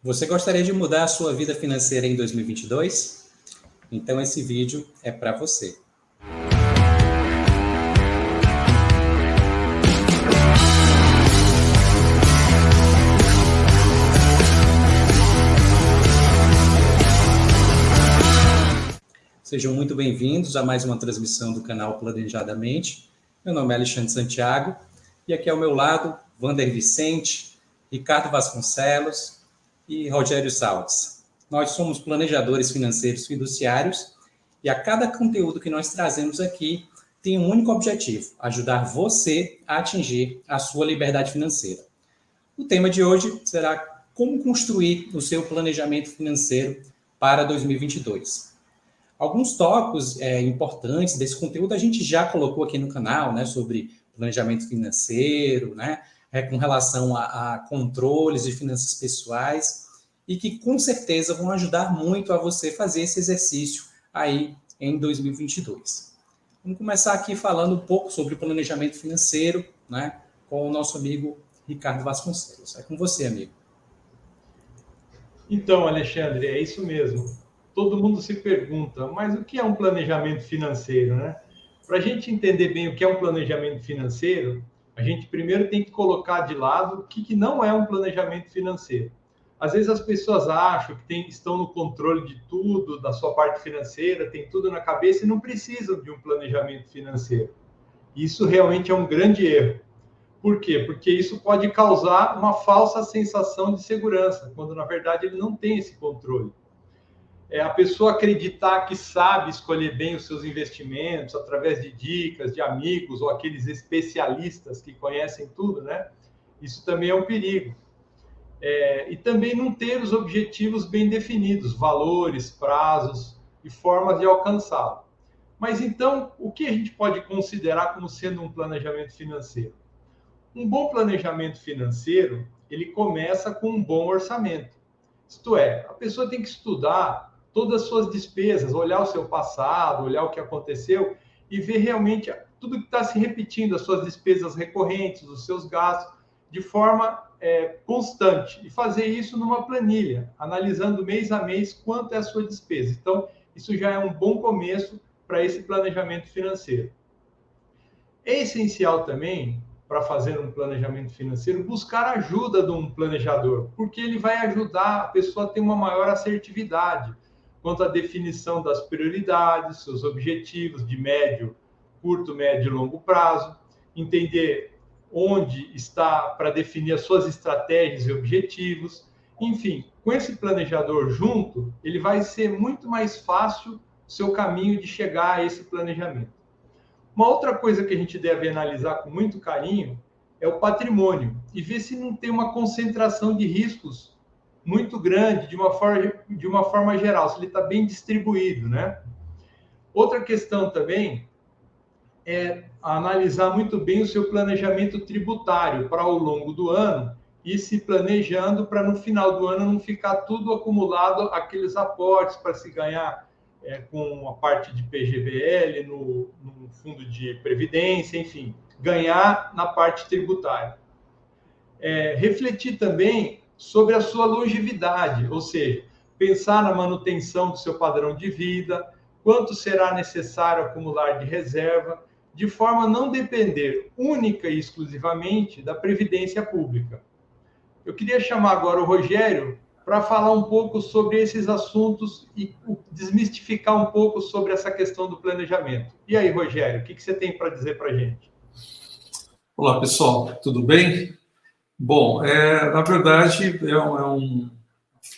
Você gostaria de mudar a sua vida financeira em 2022? Então esse vídeo é para você. Sejam muito bem-vindos a mais uma transmissão do canal Planejadamente. Meu nome é Alexandre Santiago e aqui ao meu lado, Vander Vicente, Ricardo Vasconcelos, e Rogério Salles. Nós somos planejadores financeiros fiduciários e a cada conteúdo que nós trazemos aqui tem um único objetivo: ajudar você a atingir a sua liberdade financeira. O tema de hoje será como construir o seu planejamento financeiro para 2022. Alguns tópicos é, importantes desse conteúdo a gente já colocou aqui no canal, né, sobre planejamento financeiro, né, é, com relação a, a controles de finanças pessoais e que com certeza vão ajudar muito a você fazer esse exercício aí em 2022. Vamos começar aqui falando um pouco sobre planejamento financeiro, né, com o nosso amigo Ricardo Vasconcelos. É com você, amigo. Então, Alexandre, é isso mesmo. Todo mundo se pergunta, mas o que é um planejamento financeiro, né? Para a gente entender bem o que é um planejamento financeiro, a gente primeiro tem que colocar de lado o que, que não é um planejamento financeiro. Às vezes as pessoas acham que tem, estão no controle de tudo, da sua parte financeira, tem tudo na cabeça e não precisam de um planejamento financeiro. Isso realmente é um grande erro. Por quê? Porque isso pode causar uma falsa sensação de segurança, quando na verdade ele não tem esse controle. É a pessoa acreditar que sabe escolher bem os seus investimentos através de dicas de amigos ou aqueles especialistas que conhecem tudo, né? Isso também é um perigo. É, e também não ter os objetivos bem definidos, valores, prazos e formas de alcançá-lo. Mas então, o que a gente pode considerar como sendo um planejamento financeiro? Um bom planejamento financeiro, ele começa com um bom orçamento. Isto é, a pessoa tem que estudar todas as suas despesas, olhar o seu passado, olhar o que aconteceu e ver realmente tudo que está se repetindo, as suas despesas recorrentes, os seus gastos, de forma é, constante. E fazer isso numa planilha, analisando mês a mês quanto é a sua despesa. Então, isso já é um bom começo para esse planejamento financeiro. É essencial também, para fazer um planejamento financeiro, buscar a ajuda de um planejador, porque ele vai ajudar a pessoa a ter uma maior assertividade quanto à definição das prioridades, seus objetivos de médio, curto, médio e longo prazo, entender onde está para definir as suas estratégias e objetivos. Enfim, com esse planejador junto, ele vai ser muito mais fácil o seu caminho de chegar a esse planejamento. Uma outra coisa que a gente deve analisar com muito carinho é o patrimônio e ver se não tem uma concentração de riscos muito grande de uma forma, de uma forma geral, se ele está bem distribuído, né? Outra questão também é analisar muito bem o seu planejamento tributário para ao longo do ano e se planejando para no final do ano não ficar tudo acumulado aqueles aportes para se ganhar é, com a parte de PGBL, no, no fundo de previdência, enfim, ganhar na parte tributária. É, refletir também sobre a sua longevidade, ou seja, pensar na manutenção do seu padrão de vida, quanto será necessário acumular de reserva, de forma a não depender única e exclusivamente da previdência pública. Eu queria chamar agora o Rogério para falar um pouco sobre esses assuntos e desmistificar um pouco sobre essa questão do planejamento. E aí, Rogério, o que, você tem para dizer para a gente? Olá, pessoal, tudo bem? Bom, é, na verdade, é um, é um,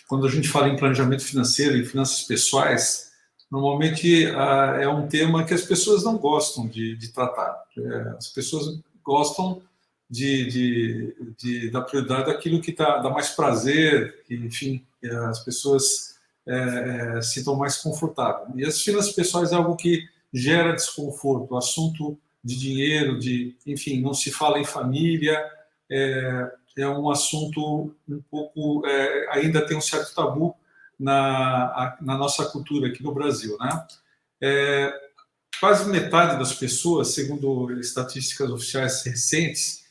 quando a gente fala em planejamento financeiro e finanças pessoais, normalmente ah, é um tema que as pessoas não gostam de, de tratar. É, as pessoas gostam de, de, de, dar prioridade àquilo que tá, dá mais prazer, que, enfim, as pessoas é, é, se sintam mais confortáveis. E as finanças pessoais é algo que gera desconforto, o assunto de dinheiro, de, enfim, não se fala em família, é, é um assunto um pouco é, ainda tem um certo tabu na, na nossa cultura aqui no Brasil, né? É, quase metade das pessoas, segundo estatísticas oficiais recentes,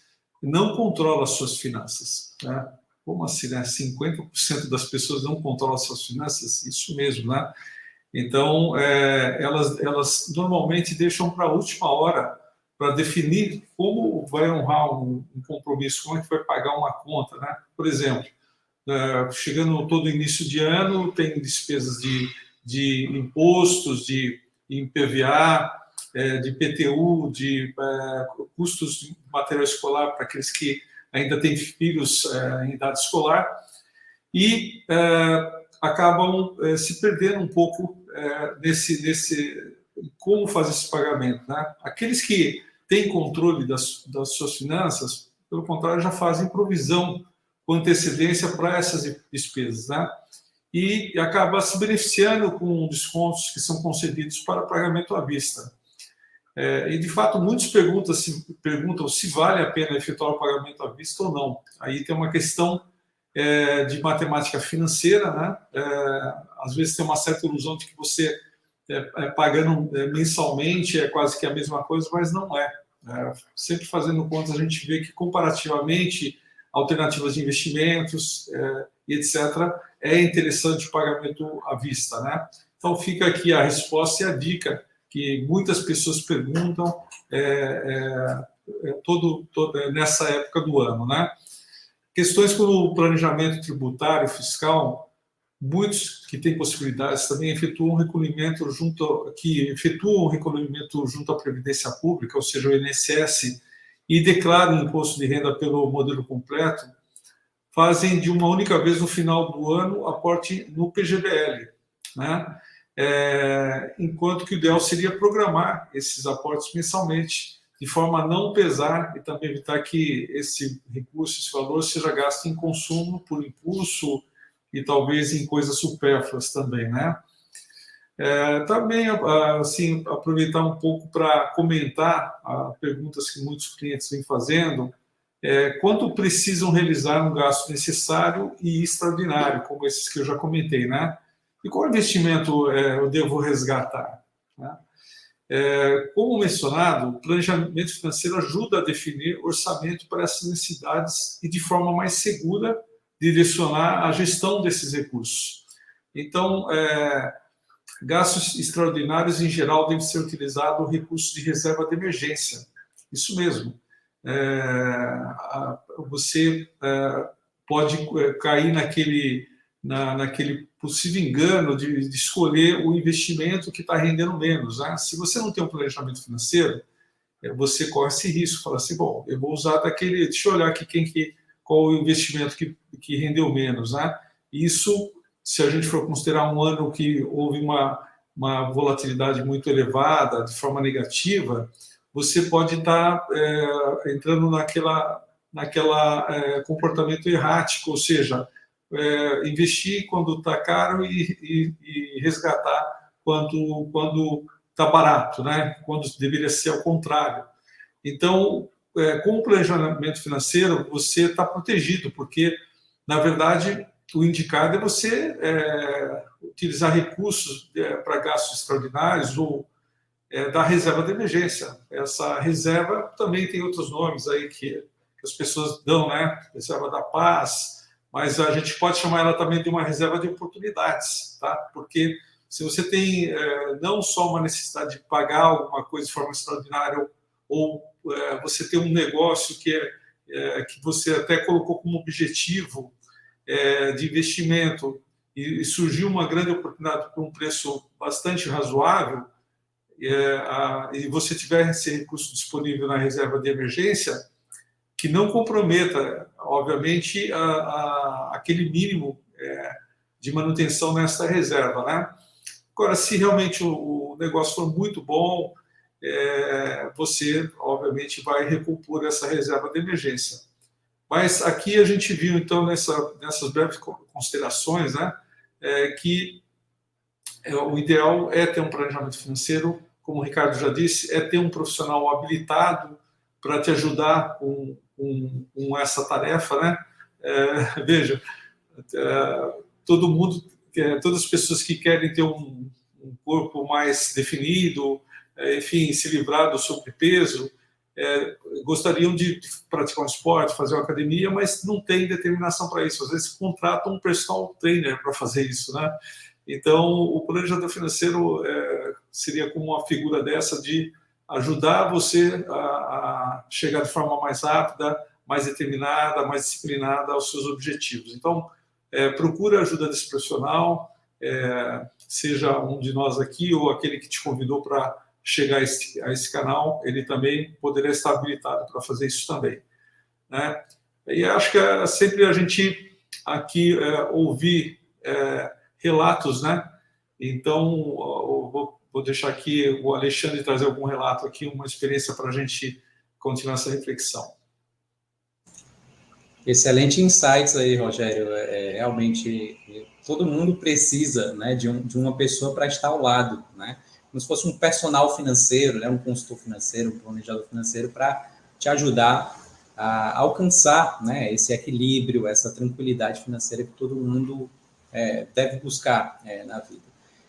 não controla as suas finanças. Né? Como assim, né? 50% das pessoas não controlam suas finanças? Isso mesmo, né? Então, é, elas, elas normalmente deixam para a última hora para definir como vai honrar um, um, compromisso, como é que vai pagar uma conta, né? Por exemplo, é, chegando todo início de ano, tem despesas de, de impostos, de IPVA, é, de PTU, de é, custos de material escolar para aqueles que ainda têm filhos é, em idade escolar, e é, acabam é, se perdendo um pouco nesse, nesse como fazer esse pagamento. Né? Aqueles que têm controle das, das suas finanças, pelo contrário, já fazem provisão com antecedência para essas despesas. Né? E acaba se beneficiando com descontos que são concedidos para pagamento à vista. É, e, de fato, muitos perguntam se, perguntam se vale a pena efetuar o pagamento à vista ou não. Aí tem uma questão é, de matemática financeira, né? É, às vezes tem uma certa ilusão de que você é, é pagando é, mensalmente é quase que a mesma coisa, mas não é. é. sempre fazendo contas, a gente vê que comparativamente alternativas de investimentos e etc. é interessante o pagamento à vista, né? Então fica aqui a resposta e a dica que muitas pessoas perguntam todo, todo nessa época do ano, né? Questões como o planejamento tributário, fiscal, muitos que têm possibilidades também efetuam recolhimento junto que efetuam recolhimento junto à previdência pública, ou seja, o INSS, e declaram imposto de renda pelo modelo completo, fazem de uma única vez no final do ano aporte no PGBL, né? É, enquanto que o ideal seria programar esses aportes mensalmente de forma a não pesar e também evitar que esse recurso, esse valor, seja gasto em consumo por impulso e talvez em coisas supérfluas também, né? É, também, assim, aproveitar um pouco para comentar a, perguntas que muitos clientes vêm fazendo. É, quanto precisam realizar um gasto necessário e extraordinário, como esses que eu já comentei, né? E qual investimento é, eu devo resgatar? Né? É, como mencionado, o planejamento financeiro ajuda a definir orçamento para essas necessidades e, de forma mais segura, direcionar a gestão desses recursos. Então, é, gastos extraordinários, em geral, devem ser utilizados recursos de reserva de emergência. Isso mesmo. É, você é, pode é, cair naquele, na, naquele possível engano de, de escolher o investimento que está rendendo menos. Né? Se você não tem um planejamento financeiro, é, você corre esse risco, fala assim, bom, eu vou usar daquele, deixa eu olhar aqui quem que, qual o investimento que, que rendeu menos. Né? Isso, se a gente for considerar um ano que houve uma, uma volatilidade muito elevada, de forma negativa, você pode estar é, entrando naquela, naquela é, comportamento errático, ou seja, é, investir quando está caro e, e, e, resgatar quando quando está barato, né? Quando deveria ser ao contrário. Então, é, com o planejamento financeiro, você está protegido, porque na verdade o indicado é você é, utilizar recursos é, para gastos extraordinários ou é, da reserva de emergência. Essa reserva também tem outros nomes aí que, que as pessoas dão, né? Reserva da paz, mas a gente pode chamar ela também de uma reserva de oportunidades, tá? Porque se você tem é, não só uma necessidade de pagar alguma coisa de forma extraordinária, ou, ou é, você tem um negócio que, é, é que você até colocou como objetivo é, de investimento e, e, surgiu uma grande oportunidade por um preço bastante razoável, é, a, e você tiver esse recurso disponível na reserva de emergência, que não comprometa, obviamente, a, a, aquele mínimo é, de manutenção nessa reserva. Né? Agora, se realmente o negócio for muito bom, é, você, obviamente, vai recompor essa reserva de emergência. Mas aqui a gente viu, então, nessa, nessas breves considerações, né, é, que é, o ideal é ter um planejamento financeiro, como o Ricardo já disse, é ter um profissional habilitado para te ajudar com, com, com essa tarefa, né? É, veja, é, todo mundo, é, todas as pessoas que querem ter um, um corpo mais definido, enfim, se livrar do sobrepeso, é, gostariam de, praticar um esporte, fazer uma academia, mas não tem determinação para isso. Às vezes contratam um personal trainer para fazer isso, né? Então, o planejador financeiro é, seria como uma figura dessa de ajudar você a, a, chegar de forma mais rápida, mais determinada, mais disciplinada aos seus objetivos. Então, é, procura ajuda desse profissional, é, seja um de nós aqui ou aquele que te convidou para chegar a esse, a esse, canal, ele também poderia estar habilitado para fazer isso também. Né? E acho que é sempre a gente aqui é, ouvir é, relatos, né? Então, vou, vou, deixar aqui o Alexandre trazer algum relato aqui, uma experiência para a gente continuar essa reflexão. Excelente insights aí, Rogério. É, realmente, todo mundo precisa né, de, um, de uma pessoa para estar ao lado, né? Como se fosse um personal financeiro, né, um consultor financeiro, um planejador financeiro, para te ajudar a alcançar né, esse equilíbrio, essa tranquilidade financeira que todo mundo é, deve buscar é, na vida.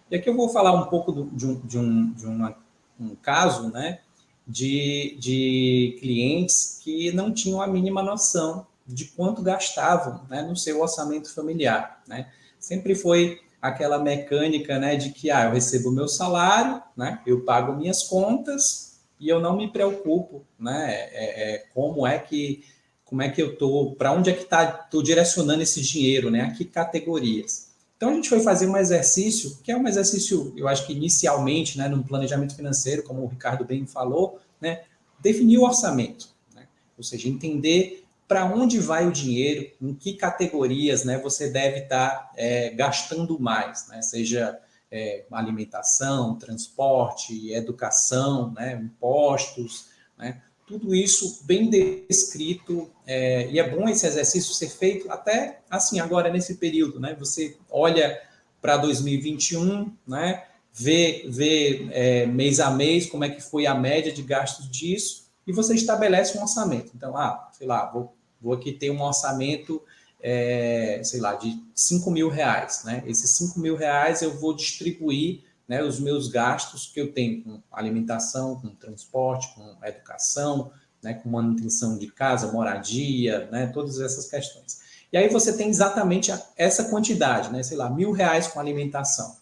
E aqui eu vou falar um pouco do, de, um, de, um, de uma, um caso né, de, de clientes que não tinham a mínima noção de quanto gastavam né, no seu orçamento familiar. Né? Sempre foi aquela mecânica né, de que ah, eu recebo meu salário, né, eu pago minhas contas e eu não me preocupo né, é, é como é que como é que eu tô, para onde é que está, estou direcionando esse dinheiro, né? A que categorias? Então a gente foi fazer um exercício, que é um exercício, eu acho que inicialmente, né, no planejamento financeiro, como o Ricardo bem falou, né, definir o orçamento, né? ou seja, entender para onde vai o dinheiro, em que categorias, né, você deve estar tá, é, gastando mais, né? Seja é, alimentação, transporte, educação, né, impostos, né? tudo isso bem descrito, é, e é bom esse exercício ser feito até assim, agora nesse período, né? Você olha para 2021, né? Vê, vê é, mês a mês como é que foi a média de gastos disso, e você estabelece um orçamento. Então, ah, sei lá, vou, vou aqui ter um orçamento, é, sei lá, de 5 mil reais, né? Esses 5 mil reais eu vou distribuir né, os meus gastos que eu tenho com alimentação, com transporte, com educação, né, com manutenção de casa, moradia, né, todas essas questões. E aí você tem exatamente essa quantidade, né, sei lá, mil reais com alimentação.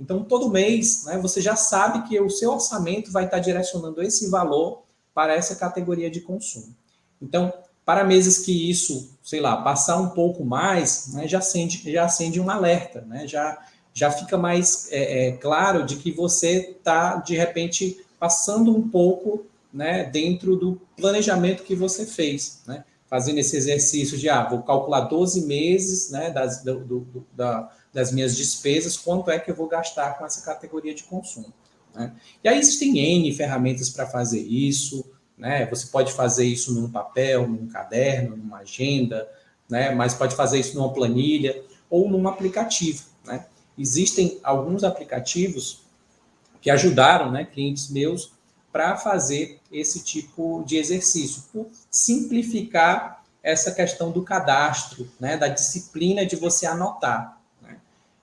Então, todo mês, né, você já sabe que o seu orçamento vai estar direcionando esse valor para essa categoria de consumo. Então, para meses que isso, sei lá, passar um pouco mais, né, já, acende, já acende um alerta, né, já já fica mais é, é, claro de que você está, de repente, passando um pouco né, dentro do planejamento que você fez, né? Fazendo esse exercício de, ah, vou calcular 12 meses né, das, do, do, da, das minhas despesas, quanto é que eu vou gastar com essa categoria de consumo. Né? E aí existem N ferramentas para fazer isso, né? Você pode fazer isso num papel, num caderno, numa agenda, né? Mas pode fazer isso numa planilha ou num aplicativo, né? existem alguns aplicativos que ajudaram né, clientes meus para fazer esse tipo de exercício, por simplificar essa questão do cadastro, né, da disciplina de você anotar. Né?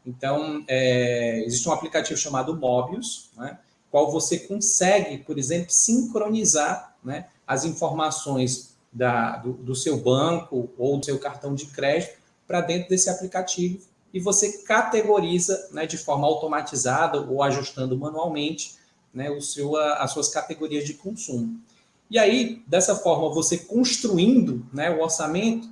Então, é, existe um aplicativo chamado Mobius, né, qual você consegue, por exemplo, sincronizar né, as informações da, do, do seu banco ou do seu cartão de crédito para dentro desse aplicativo e você categoriza né, de forma automatizada ou ajustando manualmente né, o seu, as suas categorias de consumo. E aí, dessa forma, você construindo né, o orçamento,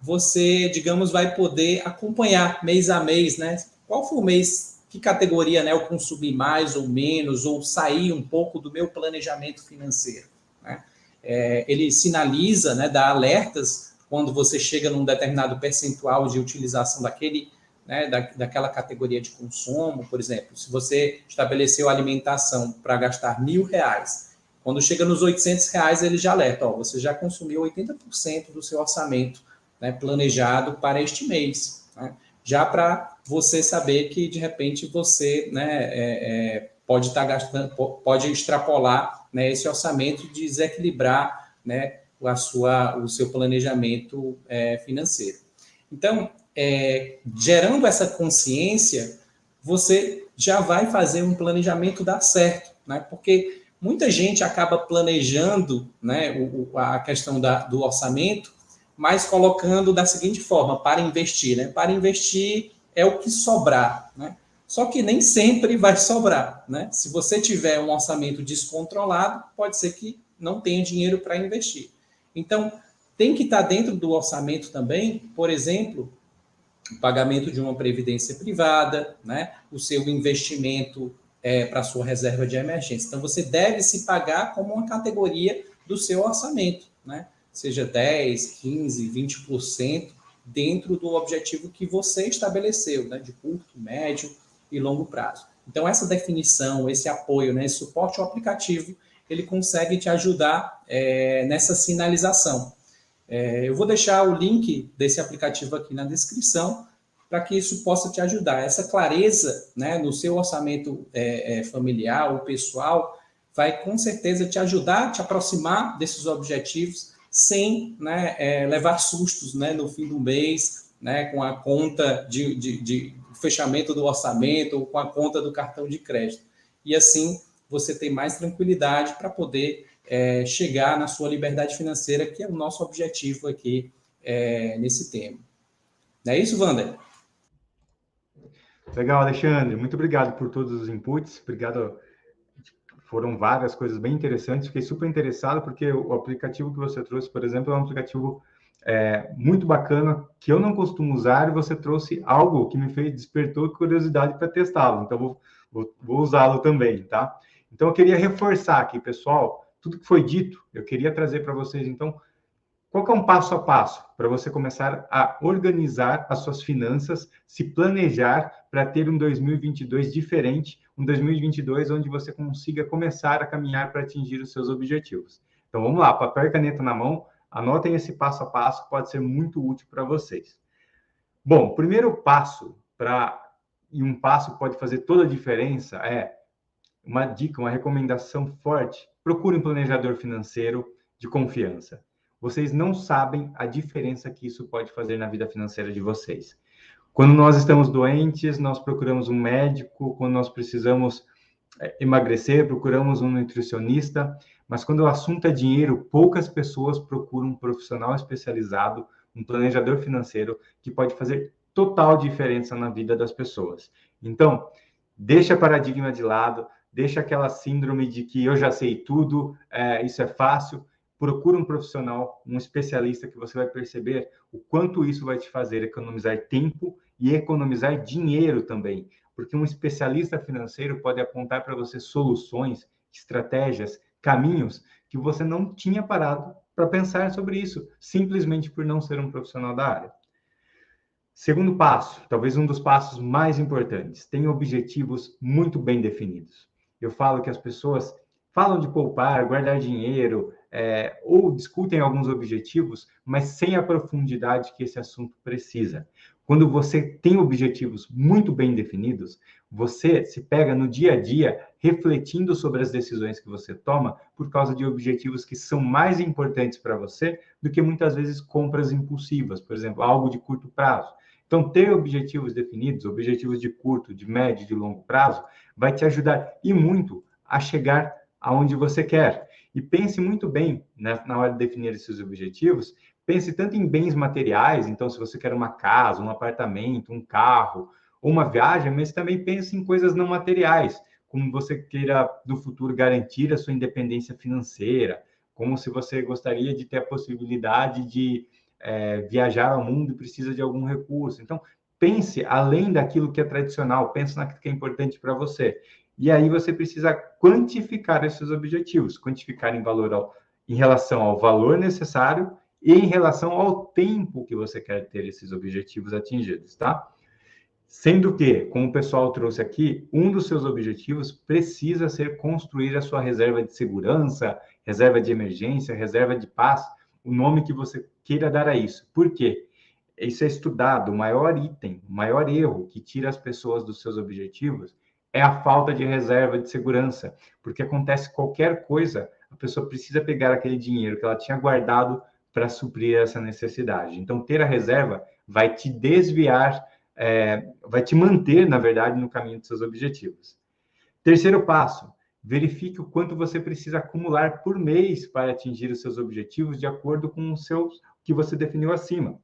você, digamos, vai poder acompanhar mês a mês, né? Qual foi o mês, que categoria né, eu consumi mais ou menos, ou sair um pouco do meu planejamento financeiro. Né? É, ele sinaliza, né, dá alertas quando você chega num determinado percentual de utilização daquele né, da, daquela categoria de consumo, por exemplo, se você estabeleceu alimentação para gastar mil reais, quando chega nos 800 reais ele já alerta, ó, você já consumiu 80% do seu orçamento né, planejado para este mês, né, já para você saber que de repente você né, é, é, pode estar tá gastando, pode extrapolar né, esse orçamento e desequilibrar né, a sua, o seu planejamento é, financeiro. Então, é, gerando essa consciência, você já vai fazer um planejamento dar certo, né? Porque muita gente acaba planejando né, o, a questão da, do orçamento, mas colocando da seguinte forma, para investir. Né? Para investir é o que sobrar. Né? Só que nem sempre vai sobrar. Né? Se você tiver um orçamento descontrolado, pode ser que não tenha dinheiro para investir. Então, tem que estar dentro do orçamento também, por exemplo, o pagamento de uma previdência privada, né? o seu investimento é, para sua reserva de emergência. Então, você deve se pagar como uma categoria do seu orçamento, né? seja 10, 15, 20% dentro do objetivo que você estabeleceu, né? de curto, médio e longo prazo. Então, essa definição, esse apoio, né? esse suporte ao aplicativo, ele consegue te ajudar é, nessa sinalização. É, eu vou deixar o link desse aplicativo aqui na descrição para que isso possa te ajudar. Essa clareza né, no seu orçamento é, é, familiar ou pessoal vai com certeza te ajudar a te aproximar desses objetivos sem né, é, levar sustos né, no fim do mês, né, com a conta de, de, de fechamento do orçamento ou com a conta do cartão de crédito. E assim você tem mais tranquilidade para poder é, chegar na sua liberdade financeira, que é o nosso objetivo aqui é, nesse tema. Não é isso, Wander? Legal, Alexandre. Muito obrigado por todos os inputs. Obrigado. Foram várias coisas bem interessantes. Fiquei super interessado porque o aplicativo que você trouxe, por exemplo, é um aplicativo é, muito bacana que eu não costumo usar e você trouxe algo que me fez despertou curiosidade para testá-lo. Então vou, vou, vou usá-lo também, tá? Então eu queria reforçar aqui, pessoal tudo que foi dito, eu queria trazer para vocês, então, qual é um passo a passo para você começar a organizar as suas finanças, se planejar para ter um 2022 diferente, um 2022 onde você consiga começar a caminhar para atingir os seus objetivos. Então vamos lá, papel e caneta na mão, anotem esse passo a passo, pode ser muito útil para vocês. Bom, primeiro passo para e um passo pode fazer toda a diferença é uma dica, uma recomendação forte procure um planejador financeiro de confiança. Vocês não sabem a diferença que isso pode fazer na vida financeira de vocês. Quando nós estamos doentes, nós procuramos um médico, quando nós precisamos é, emagrecer, procuramos um nutricionista, mas quando o assunto é dinheiro, poucas pessoas procuram um profissional especializado, um planejador financeiro, que pode fazer total diferença na vida das pessoas. Então, deixa paradigma de lado, deixa aquela síndrome de que eu já sei tudo, é, isso é fácil. Procura um profissional, um especialista que você vai perceber o quanto isso vai te fazer economizar tempo e economizar dinheiro também, porque um especialista financeiro pode apontar para você soluções, estratégias, caminhos que você não tinha parado para pensar sobre isso, simplesmente por não ser um profissional da área. Segundo passo, talvez um dos passos mais importantes, tenha objetivos muito bem definidos eu falo que as pessoas falam de poupar, guardar dinheiro, é, ou discutem alguns objetivos, mas sem a profundidade que esse assunto precisa. Quando você tem objetivos muito bem definidos, você se pega no dia a dia refletindo sobre as decisões que você toma por causa de objetivos que são mais importantes para você do que muitas vezes compras impulsivas, por exemplo, algo de curto prazo. Então, ter objetivos definidos, objetivos de curto, de médio, de longo prazo, vai te ajudar e muito a chegar aonde você quer. E pense muito bem né, na hora de definir esses objetivos. Pense tanto em bens materiais, então, se você quer uma casa, um apartamento, um carro, ou uma viagem, mas também pense em coisas não materiais, como você queira no futuro garantir a sua independência financeira, como se você gostaria de ter a possibilidade de é, viajar ao mundo e precisa de algum recurso. Então, pense além daquilo que é tradicional, pense naquilo que é importante para você. E aí você precisa quantificar esses objetivos, quantificar em valor ao, em relação ao valor necessário e em relação ao tempo que você quer ter esses objetivos atingidos, tá? Sendo que, como o pessoal trouxe aqui, um dos seus objetivos precisa ser construir a sua reserva de segurança, reserva de emergência, reserva de paz, o nome que você queira dar a isso. Por quê? Isso é estudado, o maior item, o maior erro que tira as pessoas dos seus objetivos é a falta de reserva de segurança, porque acontece qualquer coisa, a pessoa precisa pegar aquele dinheiro que ela tinha guardado para suprir essa necessidade. Então, ter a reserva vai te desviar, é, vai te manter, na verdade, no caminho dos seus objetivos. Terceiro passo, verifique o quanto você precisa acumular por mês para atingir os seus objetivos de acordo com o seu que você definiu acima.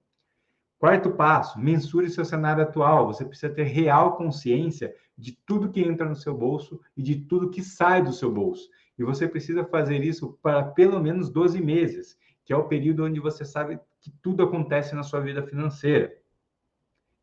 Quarto passo, mensure seu cenário atual. Você precisa ter real consciência de tudo que entra no seu bolso e de tudo que sai do seu bolso. E você precisa fazer isso para pelo menos 12 meses, que é o período onde você sabe que tudo acontece na sua vida financeira.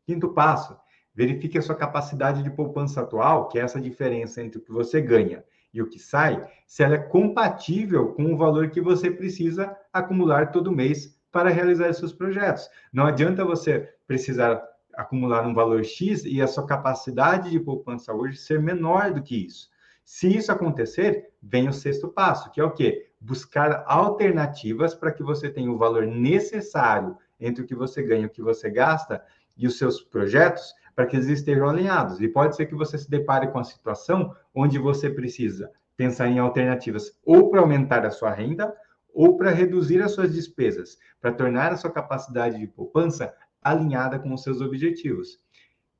Quinto passo, verifique a sua capacidade de poupança atual, que é essa diferença entre o que você ganha e o que sai, se ela é compatível com o valor que você precisa acumular todo mês para realizar seus projetos. Não adianta você precisar acumular um valor X e a sua capacidade de poupança hoje ser menor do que isso. Se isso acontecer, vem o sexto passo, que é o quê? Buscar alternativas para que você tenha o valor necessário entre o que você ganha e o que você gasta e os seus projetos para que eles estejam alinhados. E pode ser que você se depare com a situação onde você precisa pensar em alternativas ou para aumentar a sua renda ou para reduzir as suas despesas, para tornar a sua capacidade de poupança alinhada com os seus objetivos.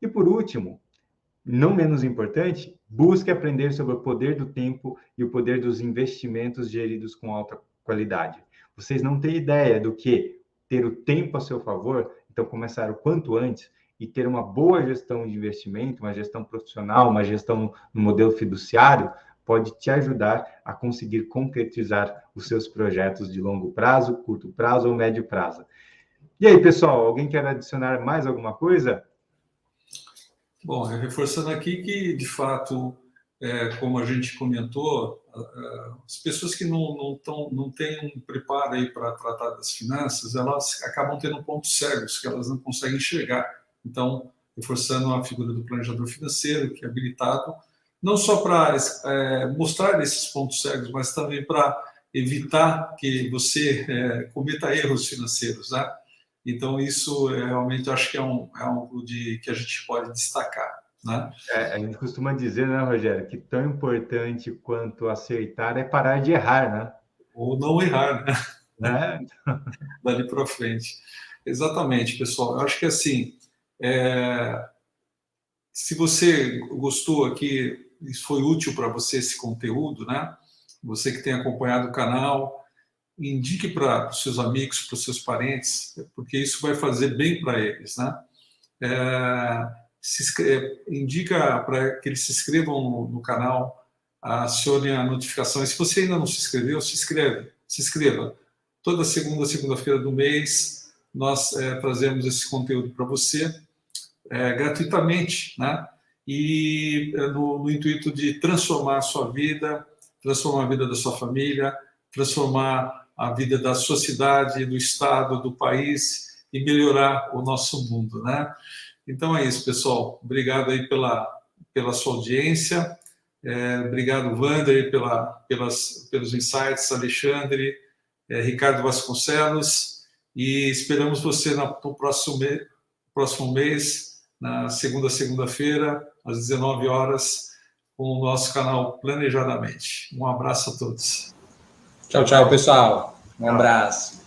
E por último, não menos importante, busque aprender sobre o poder do tempo e o poder dos investimentos geridos com alta qualidade. Vocês não têm ideia do que ter o tempo a seu favor, então começar o quanto antes e ter uma boa gestão de investimento, uma gestão profissional, uma gestão no modelo fiduciário, pode te ajudar a conseguir concretizar os seus projetos de longo prazo, curto prazo ou médio prazo. E aí, pessoal, alguém quer adicionar mais alguma coisa? Bom, reforçando aqui que, de fato, é, como a gente comentou, as pessoas que não, não, tão, não têm um preparo aí para tratar das finanças, elas acabam tendo pontos cegos que elas não conseguem enxergar. Então, reforçando a figura do planejador financeiro, que é habilitado não só para é, mostrar esses pontos cegos, mas também para evitar que você é, cometa erros financeiros, né? Então isso é, realmente acho que é um é algo de que a gente pode destacar, né? É, a gente costuma dizer, né, Rogério, que tão importante quanto acertar é parar de errar, né? Ou não errar, né? né? Dali para frente. Exatamente, pessoal. Eu acho que assim, é, se você gostou aqui isso foi útil para você esse conteúdo, né? Você que tem acompanhado o canal, indique para os seus amigos, para os seus parentes, porque isso vai fazer bem para eles, né? É, se, indica para que eles se inscrevam no, no canal, acione a notificação. E se você ainda não se inscreveu, se inscreve, se inscreva. Toda segunda, segunda-feira do mês, nós é, trazemos esse conteúdo para você é, gratuitamente, né? e eh, no, no, intuito de transformar a sua vida, transformar a vida da sua família, transformar a vida da sociedade, do estado, do país e melhorar o nosso mundo, né? Então é isso, pessoal. Obrigado aí pela pela sua audiência. É, obrigado, Wander, pela, pelas, pelos insights, Alexandre, é, Ricardo Vasconcelos, e esperamos você no próximo, próximo mês, na segunda segunda-feira, às 19 horas, com o nosso canal Planejadamente. Um abraço a todos. Tchau, tchau, pessoal. Um abraço.